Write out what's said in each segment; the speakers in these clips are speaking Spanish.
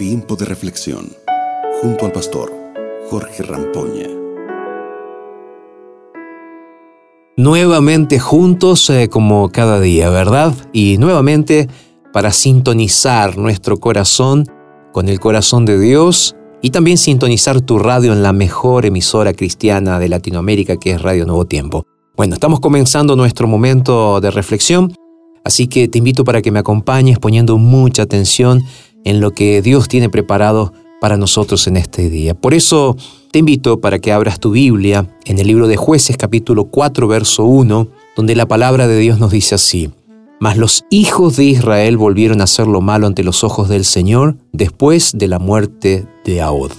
Tiempo de reflexión junto al pastor Jorge Rampoña. Nuevamente juntos eh, como cada día, ¿verdad? Y nuevamente para sintonizar nuestro corazón con el corazón de Dios y también sintonizar tu radio en la mejor emisora cristiana de Latinoamérica que es Radio Nuevo Tiempo. Bueno, estamos comenzando nuestro momento de reflexión, así que te invito para que me acompañes poniendo mucha atención en lo que Dios tiene preparado para nosotros en este día. Por eso te invito para que abras tu Biblia en el libro de jueces capítulo 4 verso 1, donde la palabra de Dios nos dice así. Mas los hijos de Israel volvieron a hacer lo malo ante los ojos del Señor después de la muerte de Ahod.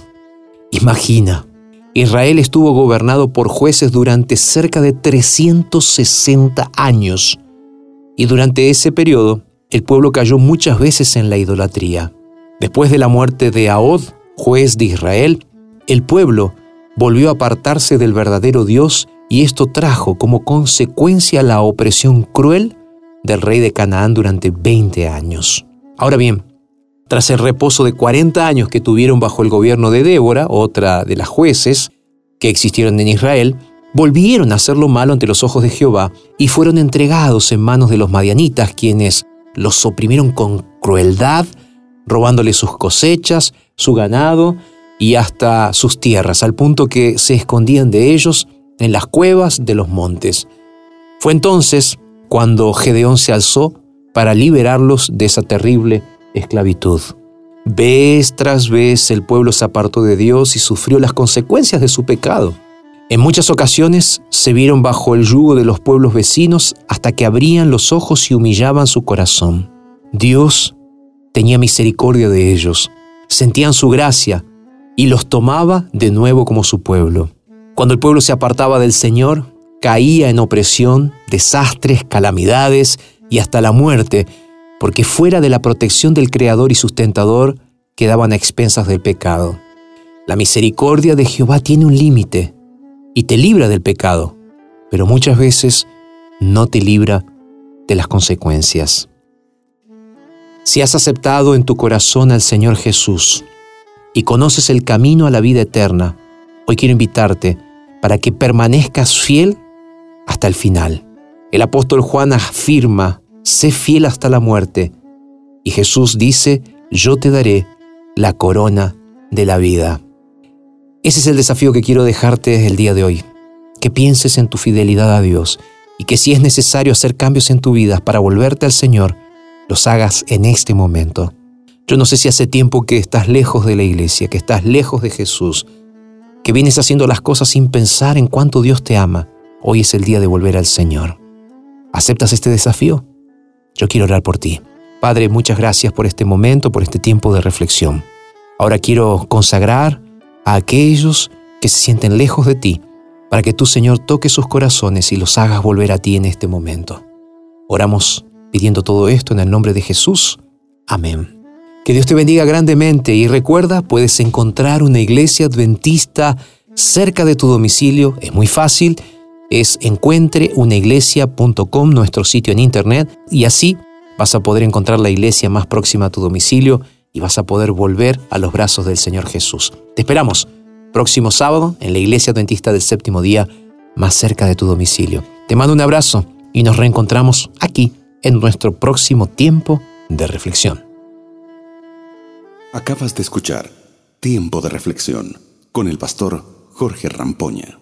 Imagina, Israel estuvo gobernado por jueces durante cerca de 360 años y durante ese periodo el pueblo cayó muchas veces en la idolatría. Después de la muerte de Ahod, juez de Israel, el pueblo volvió a apartarse del verdadero Dios y esto trajo como consecuencia la opresión cruel del rey de Canaán durante 20 años. Ahora bien, tras el reposo de 40 años que tuvieron bajo el gobierno de Débora, otra de las jueces que existieron en Israel, volvieron a hacer lo malo ante los ojos de Jehová y fueron entregados en manos de los madianitas, quienes los oprimieron con crueldad, robándole sus cosechas, su ganado y hasta sus tierras, al punto que se escondían de ellos en las cuevas de los montes. Fue entonces cuando Gedeón se alzó para liberarlos de esa terrible esclavitud. Vez tras vez el pueblo se apartó de Dios y sufrió las consecuencias de su pecado. En muchas ocasiones se vieron bajo el yugo de los pueblos vecinos hasta que abrían los ojos y humillaban su corazón. Dios tenía misericordia de ellos, sentían su gracia y los tomaba de nuevo como su pueblo. Cuando el pueblo se apartaba del Señor, caía en opresión, desastres, calamidades y hasta la muerte, porque fuera de la protección del Creador y sustentador quedaban a expensas del pecado. La misericordia de Jehová tiene un límite y te libra del pecado, pero muchas veces no te libra de las consecuencias. Si has aceptado en tu corazón al Señor Jesús y conoces el camino a la vida eterna, hoy quiero invitarte para que permanezcas fiel hasta el final. El apóstol Juan afirma, sé fiel hasta la muerte, y Jesús dice, yo te daré la corona de la vida. Ese es el desafío que quiero dejarte el día de hoy, que pienses en tu fidelidad a Dios y que si es necesario hacer cambios en tu vida para volverte al Señor, los hagas en este momento. Yo no sé si hace tiempo que estás lejos de la iglesia, que estás lejos de Jesús, que vienes haciendo las cosas sin pensar en cuánto Dios te ama. Hoy es el día de volver al Señor. ¿Aceptas este desafío? Yo quiero orar por ti. Padre, muchas gracias por este momento, por este tiempo de reflexión. Ahora quiero consagrar a aquellos que se sienten lejos de ti, para que tú, Señor, toques sus corazones y los hagas volver a ti en este momento. Oramos pidiendo todo esto en el nombre de Jesús. Amén. Que Dios te bendiga grandemente y recuerda, puedes encontrar una iglesia adventista cerca de tu domicilio. Es muy fácil. Es encuentreunaiglesia.com, nuestro sitio en internet, y así vas a poder encontrar la iglesia más próxima a tu domicilio y vas a poder volver a los brazos del Señor Jesús. Te esperamos próximo sábado en la Iglesia Adventista del Séptimo Día, más cerca de tu domicilio. Te mando un abrazo y nos reencontramos aquí en nuestro próximo tiempo de reflexión. Acabas de escuchar Tiempo de Reflexión con el pastor Jorge Rampoña.